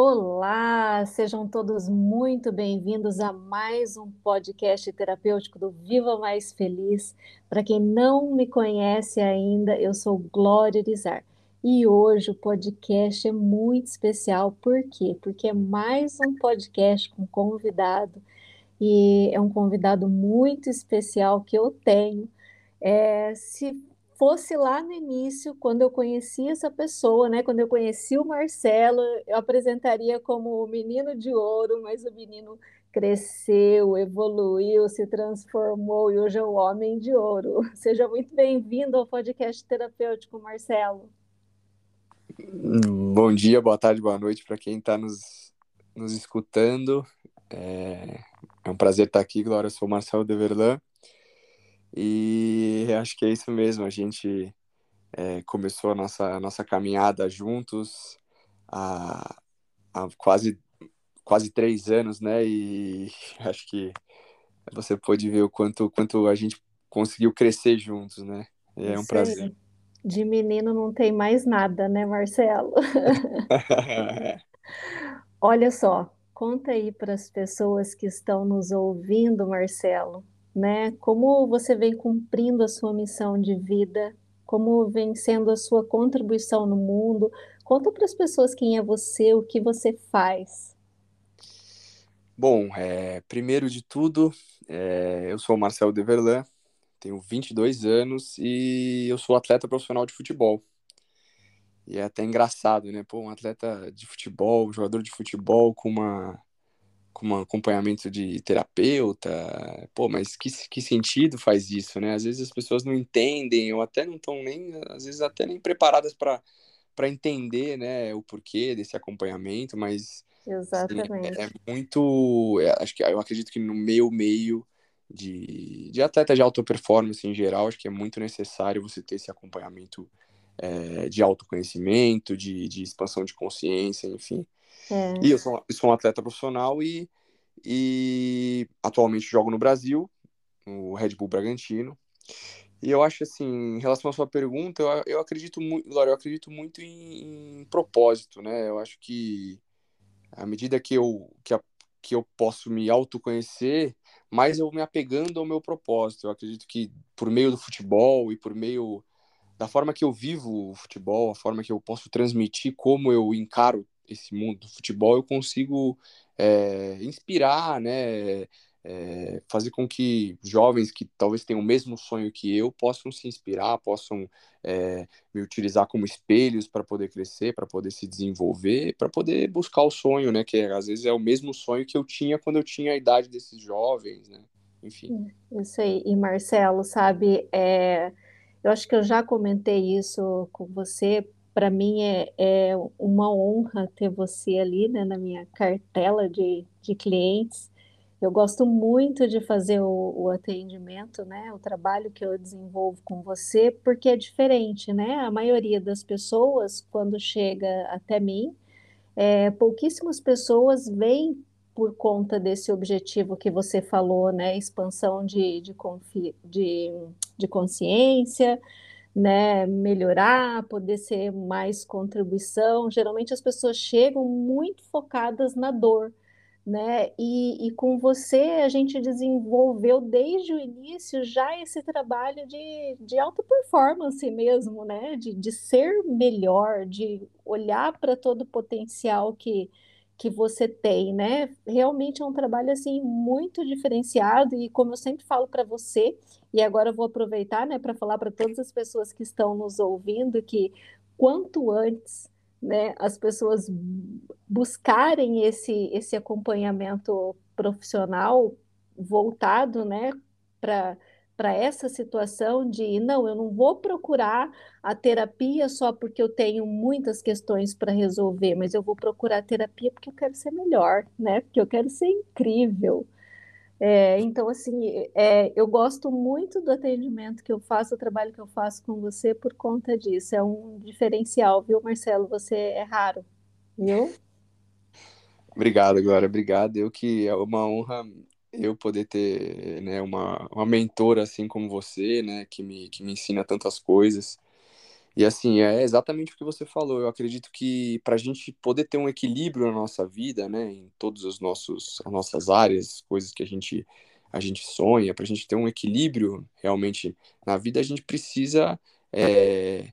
Olá, sejam todos muito bem-vindos a mais um podcast terapêutico do Viva Mais Feliz. Para quem não me conhece ainda, eu sou Glória Irizar. E hoje o podcast é muito especial, por quê? Porque é mais um podcast com convidado, e é um convidado muito especial que eu tenho. É, se fosse lá no início, quando eu conheci essa pessoa, né? Quando eu conheci o Marcelo, eu apresentaria como o menino de ouro, mas o menino cresceu, evoluiu, se transformou e hoje é o homem de ouro. Seja muito bem-vindo ao podcast terapêutico, Marcelo. Bom dia, boa tarde, boa noite para quem está nos, nos escutando. É, é um prazer estar aqui, Glória. Eu sou o Marcelo Deverlan. E acho que é isso mesmo. A gente é, começou a nossa, a nossa caminhada juntos há, há quase, quase três anos, né? E acho que você pôde ver o quanto, quanto a gente conseguiu crescer juntos, né? E é um prazer. De menino não tem mais nada, né, Marcelo? Olha só, conta aí para as pessoas que estão nos ouvindo, Marcelo, né? Como você vem cumprindo a sua missão de vida, como vem sendo a sua contribuição no mundo. Conta para as pessoas quem é você, o que você faz. Bom, é, primeiro de tudo, é, eu sou Marcelo Deverlan, tenho 22 anos e eu sou atleta profissional de futebol. E é até engraçado, né? Pô, um atleta de futebol, jogador de futebol com uma com um acompanhamento de terapeuta, pô, mas que, que sentido faz isso, né? Às vezes as pessoas não entendem, ou até não estão nem, às vezes até nem preparadas para para entender, né, o porquê desse acompanhamento, mas Exatamente. Assim, é, é, muito, é, acho que eu acredito que no meu meio de, de atleta de alta performance em geral, acho que é muito necessário você ter esse acompanhamento é, de autoconhecimento, de, de expansão de consciência, enfim. É. E eu sou, eu sou um atleta profissional e, e atualmente jogo no Brasil, no Red Bull Bragantino. E eu acho assim, em relação à sua pergunta, eu, eu acredito muito, Laura, eu acredito muito em, em, propósito, né? Eu acho que à medida que eu, que, a, que eu posso me autoconhecer, mais eu me apegando ao meu propósito. Eu acredito que por meio do futebol e por meio da forma que eu vivo o futebol, a forma que eu posso transmitir como eu encaro esse mundo do futebol, eu consigo é, inspirar, né? É, fazer com que jovens que talvez tenham o mesmo sonho que eu possam se inspirar, possam é, me utilizar como espelhos para poder crescer, para poder se desenvolver, para poder buscar o sonho, né? Que às vezes é o mesmo sonho que eu tinha quando eu tinha a idade desses jovens, né? Enfim. Isso aí. E Marcelo, sabe, é, eu acho que eu já comentei isso com você para mim é, é, uma honra ter você ali né, na minha cartela de, de clientes. Eu gosto muito de fazer o, o, atendimento, né, o trabalho que eu desenvolvo com você, porque é diferente, né? A maioria das pessoas, quando chega até mim, é, pouquíssimas pessoas vêm por conta desse objetivo que você falou, né? Expansão de, de, de, de consciência, né, melhorar, poder ser mais contribuição. Geralmente as pessoas chegam muito focadas na dor, né? E, e com você a gente desenvolveu desde o início já esse trabalho de, de alta performance mesmo, né? De, de ser melhor, de olhar para todo o potencial que, que você tem, né? Realmente é um trabalho assim muito diferenciado e como eu sempre falo para você, e agora eu vou aproveitar, né, para falar para todas as pessoas que estão nos ouvindo que quanto antes, né, as pessoas buscarem esse esse acompanhamento profissional voltado, né, para para essa situação de não, eu não vou procurar a terapia só porque eu tenho muitas questões para resolver, mas eu vou procurar a terapia porque eu quero ser melhor, né? Porque eu quero ser incrível. É, então, assim, é, eu gosto muito do atendimento que eu faço, o trabalho que eu faço com você por conta disso. É um diferencial, viu, Marcelo? Você é raro, viu? Obrigado, Glória. Obrigado. Eu que é uma honra eu poder ter né, uma, uma mentora assim como você, né, que me, que me ensina tantas coisas. E assim, é exatamente o que você falou. Eu acredito que para a gente poder ter um equilíbrio na nossa vida, né, em todas as, nossos, as nossas áreas, coisas que a gente, a gente sonha, para a gente ter um equilíbrio realmente na vida, a gente precisa é,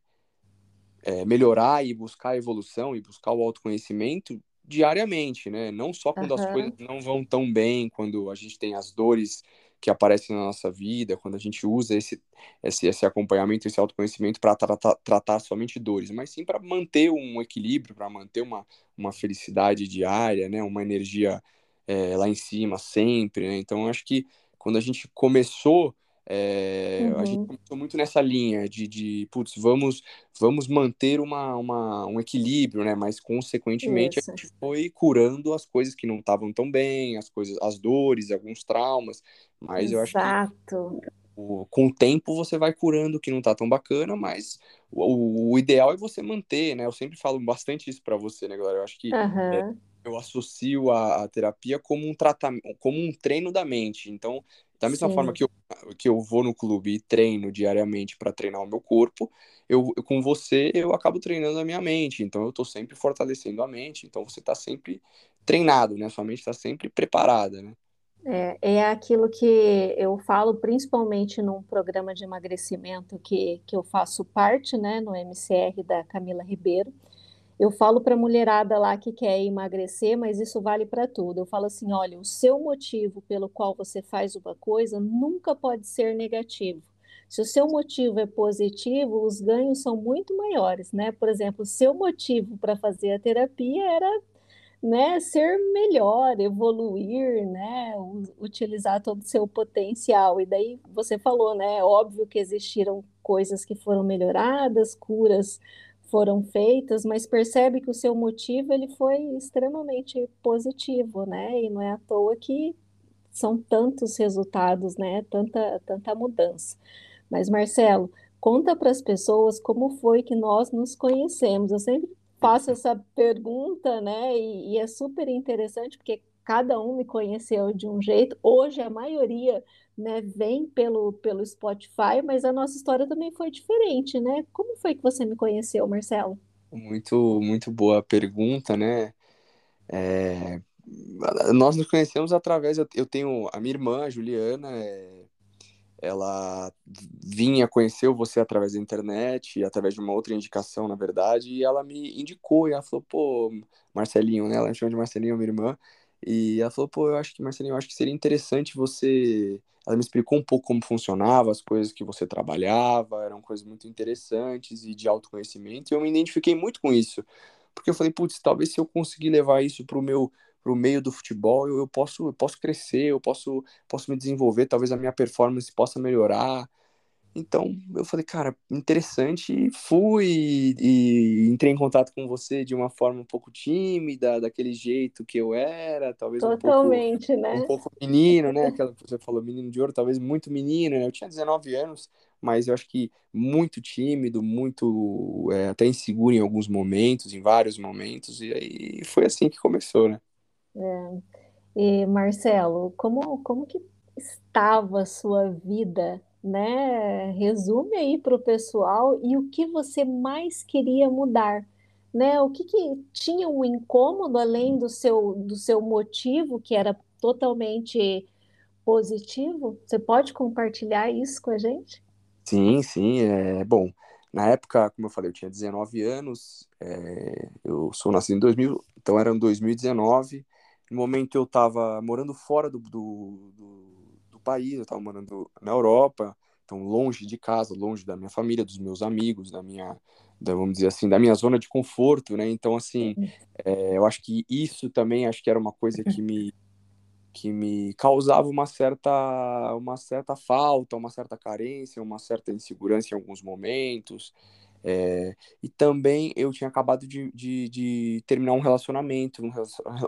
é, melhorar e buscar a evolução e buscar o autoconhecimento diariamente, né? Não só quando uhum. as coisas não vão tão bem, quando a gente tem as dores que aparecem na nossa vida, quando a gente usa esse, esse, esse acompanhamento, esse autoconhecimento para tratar, tratar somente dores, mas sim para manter um equilíbrio, para manter uma, uma felicidade diária, né? Uma energia é, lá em cima sempre, né? Então, acho que quando a gente começou é, uhum. A gente uhum. começou muito nessa linha de, de putz, vamos, vamos manter uma, uma, um equilíbrio, né? Mas, consequentemente, Isso. a gente foi curando as coisas que não estavam tão bem, as coisas, as dores, alguns traumas. Mas Exato. eu acho que o, com o tempo você vai curando o que não tá tão bacana, mas o, o ideal é você manter, né? Eu sempre falo bastante isso para você, né, galera? Eu acho que uhum. é, eu associo a, a, terapia como um tratamento, como um treino da mente. Então, da mesma Sim. forma que eu, que eu vou no clube e treino diariamente para treinar o meu corpo, eu, eu, com você eu acabo treinando a minha mente. Então eu estou sempre fortalecendo a mente. Então você está sempre treinado, né? Sua mente está sempre preparada, né? É, é aquilo que eu falo, principalmente num programa de emagrecimento que, que eu faço parte, né, no MCR da Camila Ribeiro. Eu falo para a mulherada lá que quer emagrecer, mas isso vale para tudo. Eu falo assim: olha, o seu motivo pelo qual você faz uma coisa nunca pode ser negativo. Se o seu motivo é positivo, os ganhos são muito maiores, né? Por exemplo, o seu motivo para fazer a terapia era né, ser melhor, evoluir, né, utilizar todo o seu potencial. E daí você falou, né, óbvio que existiram coisas que foram melhoradas, curas foram feitas, mas percebe que o seu motivo ele foi extremamente positivo, né? E não é à toa que são tantos resultados, né? Tanta, tanta mudança. Mas, Marcelo, conta para as pessoas como foi que nós nos conhecemos. Eu sempre faço essa pergunta, né? E, e é super interessante porque cada um me conheceu de um jeito. Hoje a maioria né, vem pelo, pelo Spotify, mas a nossa história também foi diferente, né? Como foi que você me conheceu, Marcelo? Muito, muito boa pergunta, né? É, nós nos conhecemos através. Eu, tenho a minha irmã, a Juliana, é, ela vinha, conheceu você através da internet, através de uma outra indicação, na verdade, e ela me indicou, e ela falou, pô, Marcelinho, né? Ela me chama de Marcelinho, minha irmã, e ela falou, pô, eu acho que, Marcelinho, eu acho que seria interessante você ela me explicou um pouco como funcionava, as coisas que você trabalhava, eram coisas muito interessantes e de autoconhecimento, e eu me identifiquei muito com isso. Porque eu falei, putz, talvez se eu conseguir levar isso para o meu pro meio do futebol, eu, eu, posso eu posso crescer, eu posso posso me desenvolver, talvez a minha performance possa melhorar. Então eu falei, cara, interessante, e fui e, entrei em contato com você de uma forma um pouco tímida, daquele jeito que eu era, talvez Totalmente, um pouco, né? um pouco menino, né? Aquela que você falou, menino de ouro, talvez muito menino, né? Eu tinha 19 anos, mas eu acho que muito tímido, muito é, até inseguro em alguns momentos, em vários momentos, e aí foi assim que começou, né? É. E Marcelo, como, como que estava a sua vida né? Resume aí para o pessoal e o que você mais queria mudar, né? O que, que tinha um incômodo além do seu do seu motivo que era totalmente positivo? Você pode compartilhar isso com a gente? Sim, sim, é bom. Na época, como eu falei, eu tinha 19 anos, é, eu sou nascido em 2000, então era em 2019. No momento eu estava morando fora do, do, do país, eu estava morando na Europa, então longe de casa, longe da minha família, dos meus amigos, da minha, da, vamos dizer assim, da minha zona de conforto, né? Então, assim, é, eu acho que isso também acho que era uma coisa que me que me causava uma certa uma certa falta, uma certa carência, uma certa insegurança em alguns momentos. É, e também eu tinha acabado de, de, de terminar um relacionamento,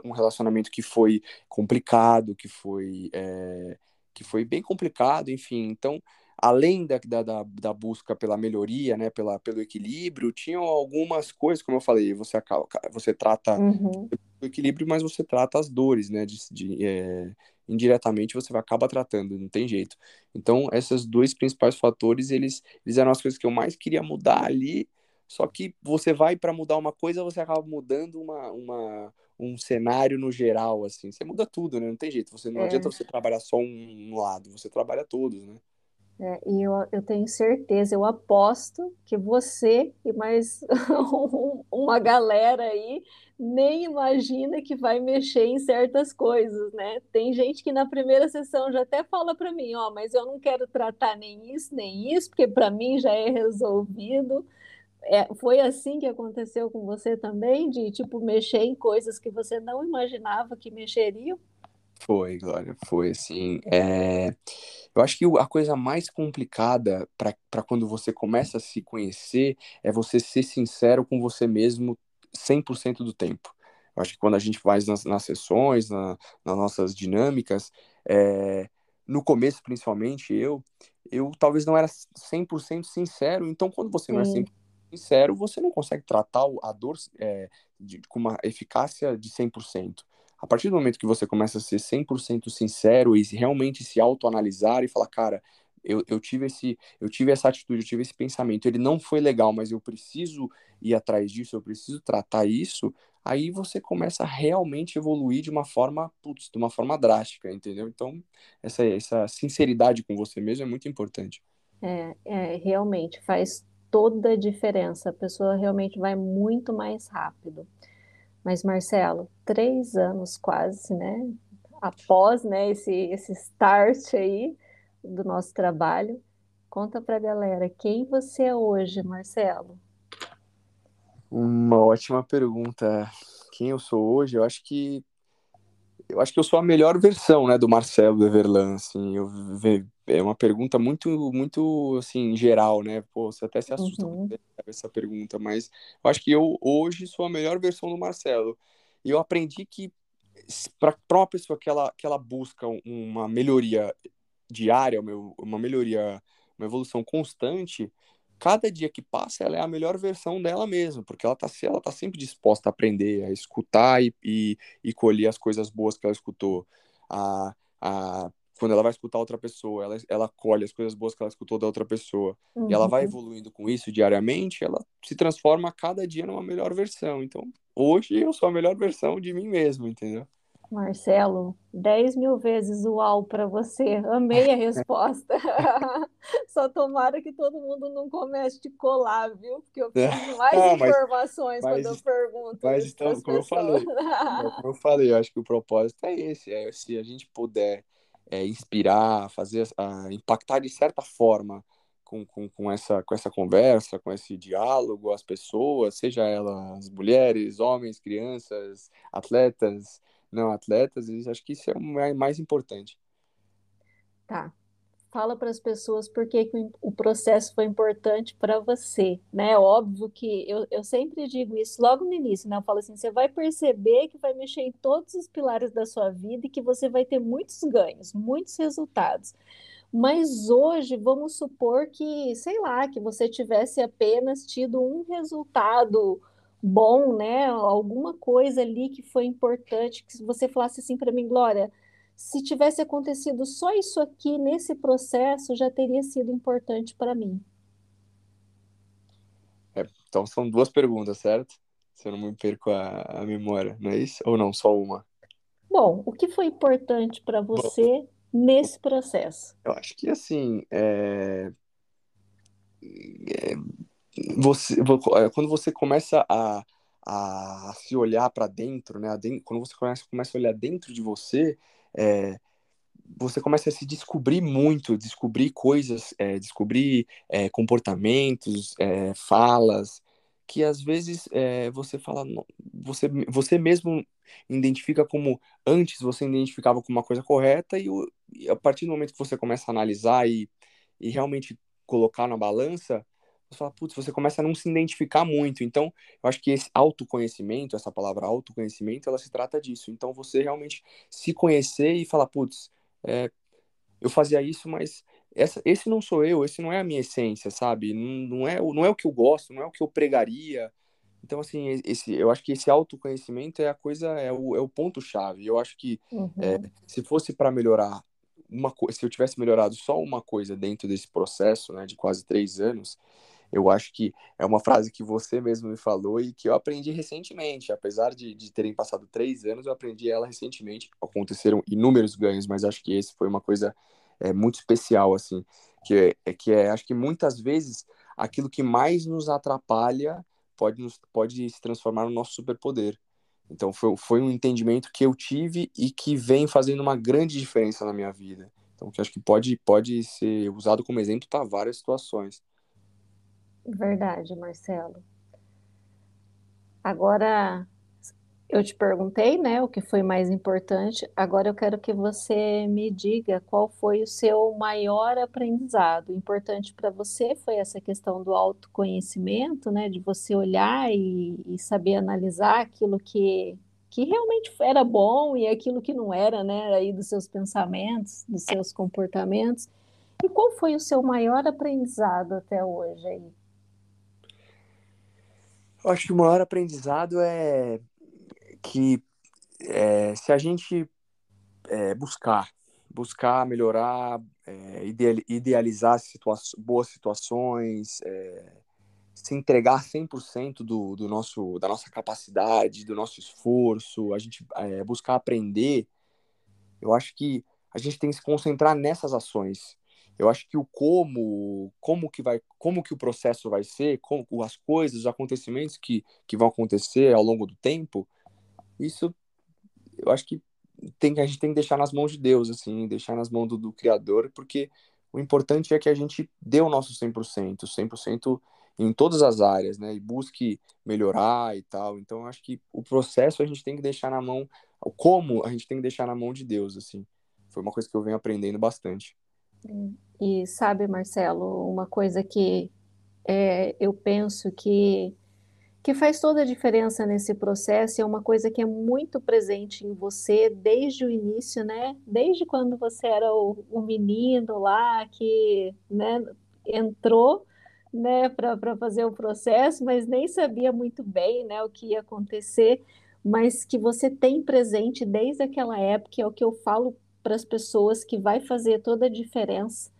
um relacionamento que foi complicado, que foi é, que foi bem complicado, enfim. Então, além da, da, da, busca pela melhoria, né, pela, pelo equilíbrio, tinham algumas coisas, como eu falei, você acaba, você trata uhum. o equilíbrio, mas você trata as dores, né, de, de é, indiretamente você acaba tratando, não tem jeito. Então, esses dois principais fatores, eles, eles eram as coisas que eu mais queria mudar ali, Só que você vai para mudar uma coisa, você acaba mudando uma, uma, um cenário no geral, assim. Você muda tudo, né? Não tem jeito. Você, não é. adianta você trabalhar só um, um lado, você trabalha todos, né? É, e eu, eu tenho certeza, eu aposto que você e mais uma galera aí nem imagina que vai mexer em certas coisas, né? Tem gente que na primeira sessão já até fala para mim, ó, mas eu não quero tratar nem isso, nem isso, porque para mim já é resolvido. É, foi assim que aconteceu com você também, de tipo mexer em coisas que você não imaginava que mexeriam? Foi, Glória, foi assim. É... Eu acho que a coisa mais complicada para quando você começa a se conhecer é você ser sincero com você mesmo 100% do tempo. Eu acho que quando a gente faz nas, nas sessões, na, nas nossas dinâmicas, é... no começo, principalmente, eu, eu talvez não era 100% sincero. Então, quando você não é 100% sincero, você não consegue tratar a dor é, de, com uma eficácia de 100%. A partir do momento que você começa a ser 100% sincero e realmente se autoanalisar e falar, cara, eu, eu, tive esse, eu tive essa atitude, eu tive esse pensamento, ele não foi legal, mas eu preciso ir atrás disso, eu preciso tratar isso, aí você começa a realmente evoluir de uma forma, putz, de uma forma drástica, entendeu? Então, essa, essa sinceridade com você mesmo é muito importante. É, é, realmente faz toda a diferença, a pessoa realmente vai muito mais rápido. Mas, Marcelo, três anos quase, né? Após né, esse, esse start aí do nosso trabalho, conta para a galera quem você é hoje, Marcelo. Uma ótima pergunta. Quem eu sou hoje? Eu acho que eu acho que eu sou a melhor versão, né, do Marcelo Everlan, assim, eu é uma pergunta muito, muito, assim, geral, né, pô, você até se assusta uhum. com essa pergunta, mas eu acho que eu, hoje, sou a melhor versão do Marcelo, e eu aprendi que para uma pessoa que ela, que ela busca uma melhoria diária, uma melhoria, uma evolução constante, cada dia que passa, ela é a melhor versão dela mesma, porque ela está ela tá sempre disposta a aprender, a escutar e, e, e, colher as coisas boas que ela escutou. A, a, quando ela vai escutar outra pessoa, ela, ela colhe as coisas boas que ela escutou da outra pessoa. Uhum. E ela vai uhum. evoluindo com isso diariamente, ela se transforma a cada dia numa melhor versão. Então, hoje eu sou a melhor versão de mim mesmo, entendeu? Marcelo, 10 mil vezes uau para você. Amei a resposta. Só tomara que todo mundo não comece a colar, viu? Porque eu preciso mais não, informações mas, quando eu pergunto. Mas então, como eu falei, como eu falei, eu acho que o propósito é esse: é se a gente puder é, inspirar, fazer, uh, impactar de certa forma com, com, com, essa, com essa conversa, com esse diálogo, as pessoas, seja elas mulheres, homens, crianças, atletas não atletas, acho que isso é o mais importante. Tá. Fala para as pessoas por que, que o processo foi importante para você, né? Óbvio que eu, eu sempre digo isso logo no início, né? Eu falo assim, você vai perceber que vai mexer em todos os pilares da sua vida e que você vai ter muitos ganhos, muitos resultados. Mas hoje, vamos supor que, sei lá, que você tivesse apenas tido um resultado bom, né? Alguma coisa ali que foi importante, que você falasse assim para mim, Glória, se tivesse acontecido só isso aqui nesse processo, já teria sido importante para mim. É, então são duas perguntas, certo? Se eu não me perco a, a memória, não é isso? Ou não, só uma? Bom, o que foi importante para você Bom, nesse processo? Eu acho que assim, é... É você, é, quando você começa a, a se olhar para dentro, né? Quando você começa, começa a olhar dentro de você, é, você começa a se descobrir muito, descobrir coisas, é, descobrir é, comportamentos, é, falas, que às vezes é, você fala, você, você mesmo identifica como antes você identificava como uma coisa correta e, e a partir do momento que você começa a analisar e, e realmente colocar na balança, você fala, putz, você começa a não se identificar muito. Então, eu acho que esse autoconhecimento, essa palavra autoconhecimento, ela se trata disso. Então, você realmente se conhecer e falar, putz, é, eu fazia isso, mas essa, esse não sou eu, esse não é a minha essência, sabe? Não, não, é, não é o que eu gosto, não é o que eu pregaria. Então, assim, esse, eu acho que esse autoconhecimento é a coisa, é o, é o ponto-chave. Eu acho que uhum. é, se fosse para melhorar uma se eu tivesse melhorado só uma coisa dentro desse processo, né, de quase três anos, eu acho que é uma frase que você mesmo me falou e que eu aprendi recentemente. Apesar de, de terem passado três anos, eu aprendi ela recentemente. Aconteceram inúmeros ganhos, mas acho que esse foi uma coisa é, muito especial, assim. Que é, é, que é, acho que muitas vezes, aquilo que mais nos atrapalha pode, nos, pode se transformar no nosso superpoder. Então, foi, foi um entendimento que eu tive e que vem fazendo uma grande diferença na minha vida. Então, que acho que pode, pode ser usado como exemplo para várias situações. Verdade, Marcelo. Agora, eu te perguntei, né, o que foi mais importante. Agora eu quero que você me diga qual foi o seu maior aprendizado. Importante para você foi essa questão do autoconhecimento, né, de você olhar e, e, saber analisar aquilo que, que realmente era bom e aquilo que não era, né, aí dos seus pensamentos, dos seus comportamentos. E qual foi o seu maior aprendizado até hoje aí? Eu acho que o maior aprendizado é que é, se a gente é, buscar, buscar melhorar, é, idealizar situa boas situações, é, se entregar 100% do, do nosso, da nossa capacidade, do nosso esforço, a gente é, buscar aprender, eu acho que a gente tem que se concentrar nessas ações. Eu acho que o como, como que vai, como que o processo vai ser, como as coisas, os acontecimentos que, que vão acontecer ao longo do tempo, isso eu acho que tem a gente tem que deixar nas mãos de Deus, assim, deixar nas mãos do, do Criador, porque o importante é que a gente dê o nosso 100%, 100% em todas as áreas, né, e busque melhorar e tal. Então, eu acho que o processo a gente tem que deixar na mão, o como a gente tem que deixar na mão de Deus, assim. Foi uma coisa que eu venho aprendendo bastante. E sabe, Marcelo, uma coisa que é, eu penso que que faz toda a diferença nesse processo, é uma coisa que é muito presente em você desde o início, né? Desde quando você era o, o menino lá que né, entrou né, para fazer o processo, mas nem sabia muito bem né, o que ia acontecer, mas que você tem presente desde aquela época, é o que eu falo para as pessoas que vai fazer toda a diferença,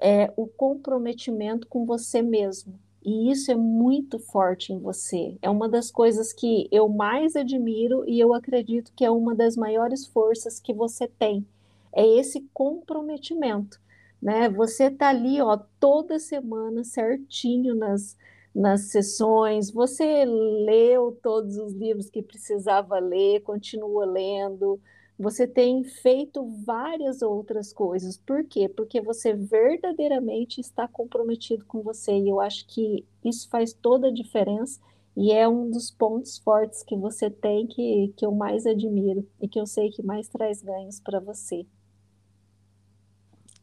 é o comprometimento com você mesmo e isso é muito forte em você. É uma das coisas que eu mais admiro e eu acredito que é uma das maiores forças que você tem. É esse comprometimento, né? Você tá ali, ó, toda semana certinho nas nas sessões, você leu todos os livros que precisava ler, continua lendo, você tem feito várias outras coisas. Por quê? Porque você verdadeiramente está comprometido com você. E eu acho que isso faz toda a diferença e é um dos pontos fortes que você tem que, que eu mais admiro e que eu sei que mais traz ganhos para você.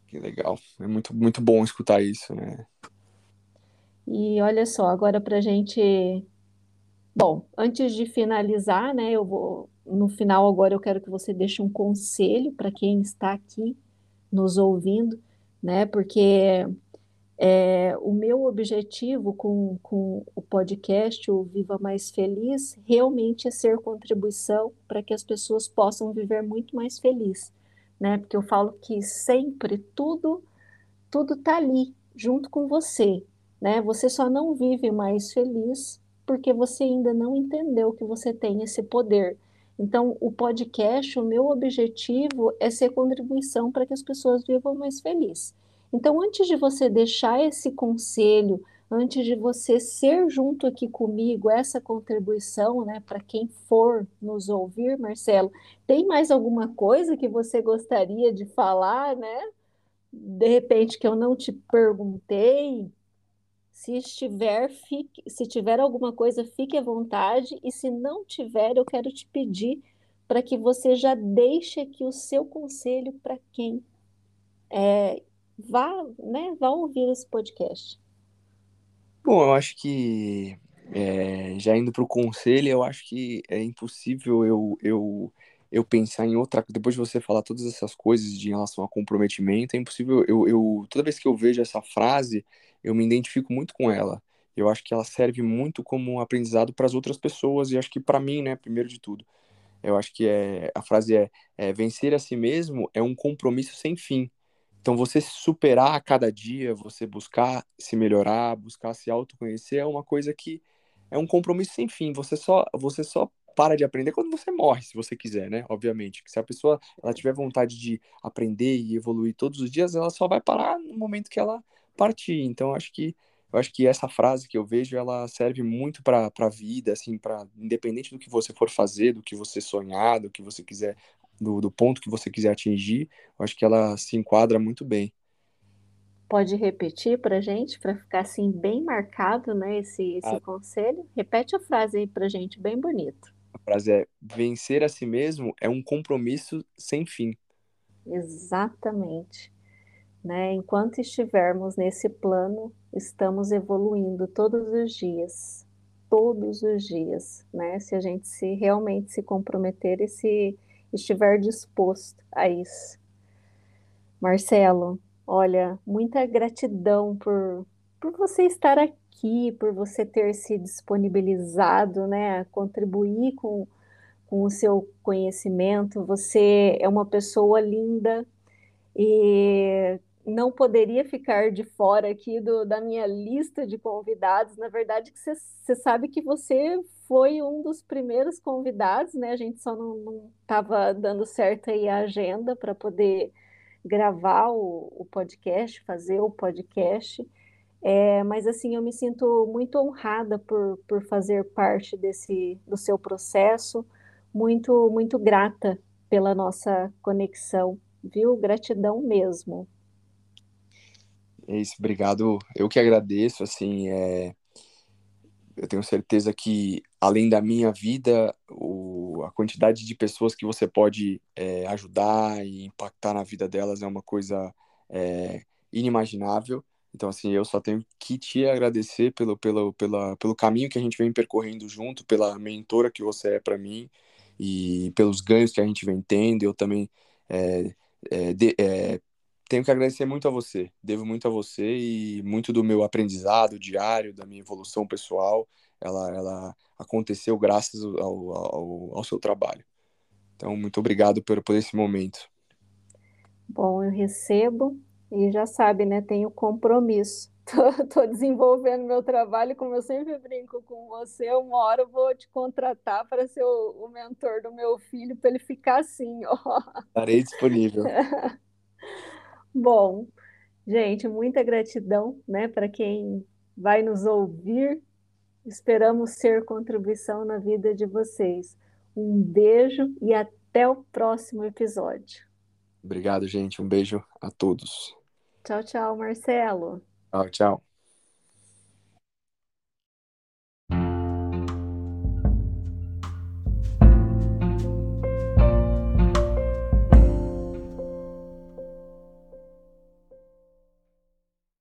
Que legal. É muito, muito bom escutar isso, né? E olha só, agora para a gente. Bom, antes de finalizar, né, eu vou no final, agora eu quero que você deixe um conselho para quem está aqui nos ouvindo, né? Porque é, o meu objetivo com, com o podcast, o Viva Mais Feliz, realmente é ser contribuição para que as pessoas possam viver muito mais feliz, né? Porque eu falo que sempre tudo tudo está ali junto com você, né? Você só não vive mais feliz porque você ainda não entendeu que você tem esse poder então, o podcast, o meu objetivo é ser contribuição para que as pessoas vivam mais felizes. Então, antes de você deixar esse conselho, antes de você ser junto aqui comigo essa contribuição, né, para quem for nos ouvir, Marcelo, tem mais alguma coisa que você gostaria de falar, né? De repente que eu não te perguntei, se estiver, fique, se tiver alguma coisa, fique à vontade. E se não tiver, eu quero te pedir para que você já deixe aqui o seu conselho para quem é, vá, né, vá ouvir esse podcast. Bom, eu acho que é, já indo para o conselho, eu acho que é impossível eu, eu, eu pensar em outra. Depois de você falar todas essas coisas de relação a comprometimento, é impossível. Eu, eu toda vez que eu vejo essa frase, eu me identifico muito com ela. Eu acho que ela serve muito como aprendizado para as outras pessoas e acho que para mim, né, primeiro de tudo. Eu acho que é, a frase é, é vencer a si mesmo é um compromisso sem fim. Então, você superar a cada dia, você buscar se melhorar, buscar se autoconhecer, é uma coisa que é um compromisso sem fim. Você só, você só para de aprender quando você morre, se você quiser, né? Obviamente. Se a pessoa ela tiver vontade de aprender e evoluir todos os dias, ela só vai parar no momento que ela partir. Então, acho que eu acho que essa frase que eu vejo, ela serve muito para a vida, assim, para independente do que você for fazer, do que você sonhar, do que você quiser, do, do ponto que você quiser atingir, eu acho que ela se enquadra muito bem. Pode repetir para gente, para ficar assim bem marcado, né, esse, esse ah. conselho? Repete a frase aí para gente, bem bonito. A frase é: vencer a si mesmo é um compromisso sem fim. Exatamente. Né? Enquanto estivermos nesse plano, estamos evoluindo todos os dias, todos os dias, né? Se a gente se realmente se comprometer e se estiver disposto a isso. Marcelo, olha, muita gratidão por, por você estar aqui, por você ter se disponibilizado, né, a contribuir com, com o seu conhecimento. Você é uma pessoa linda e não poderia ficar de fora aqui do, da minha lista de convidados. Na verdade, você sabe que você foi um dos primeiros convidados, né? A gente só não estava dando certo aí a agenda para poder gravar o, o, podcast, fazer o podcast. É, mas assim, eu me sinto muito honrada por, por fazer parte desse do seu processo, muito, muito grata pela nossa conexão, viu? Gratidão mesmo. É isso, obrigado. Eu que agradeço, assim, é... eu tenho certeza que, além da minha vida, o... a quantidade de pessoas que você pode é, ajudar e impactar na vida delas é uma coisa é, inimaginável. Então, assim, eu só tenho que te agradecer pelo, pelo, pela, pelo caminho que a gente vem percorrendo junto, pela mentora que você é para mim e pelos ganhos que a gente vem tendo. Eu também é, é, de, é, tenho que agradecer muito a você, devo muito a você e muito do meu aprendizado diário, da minha evolução pessoal, ela, ela aconteceu graças ao, ao, ao seu trabalho. Então, muito obrigado por, por esse momento. Bom, eu recebo e já sabe, né? Tenho compromisso. Estou desenvolvendo meu trabalho, como eu sempre brinco com você, uma hora eu vou te contratar para ser o, o mentor do meu filho, para ele ficar assim, ó. Estarei disponível. Bom, gente, muita gratidão, né, para quem vai nos ouvir. Esperamos ser contribuição na vida de vocês. Um beijo e até o próximo episódio. Obrigado, gente. Um beijo a todos. Tchau, tchau, Marcelo. Tchau, tchau.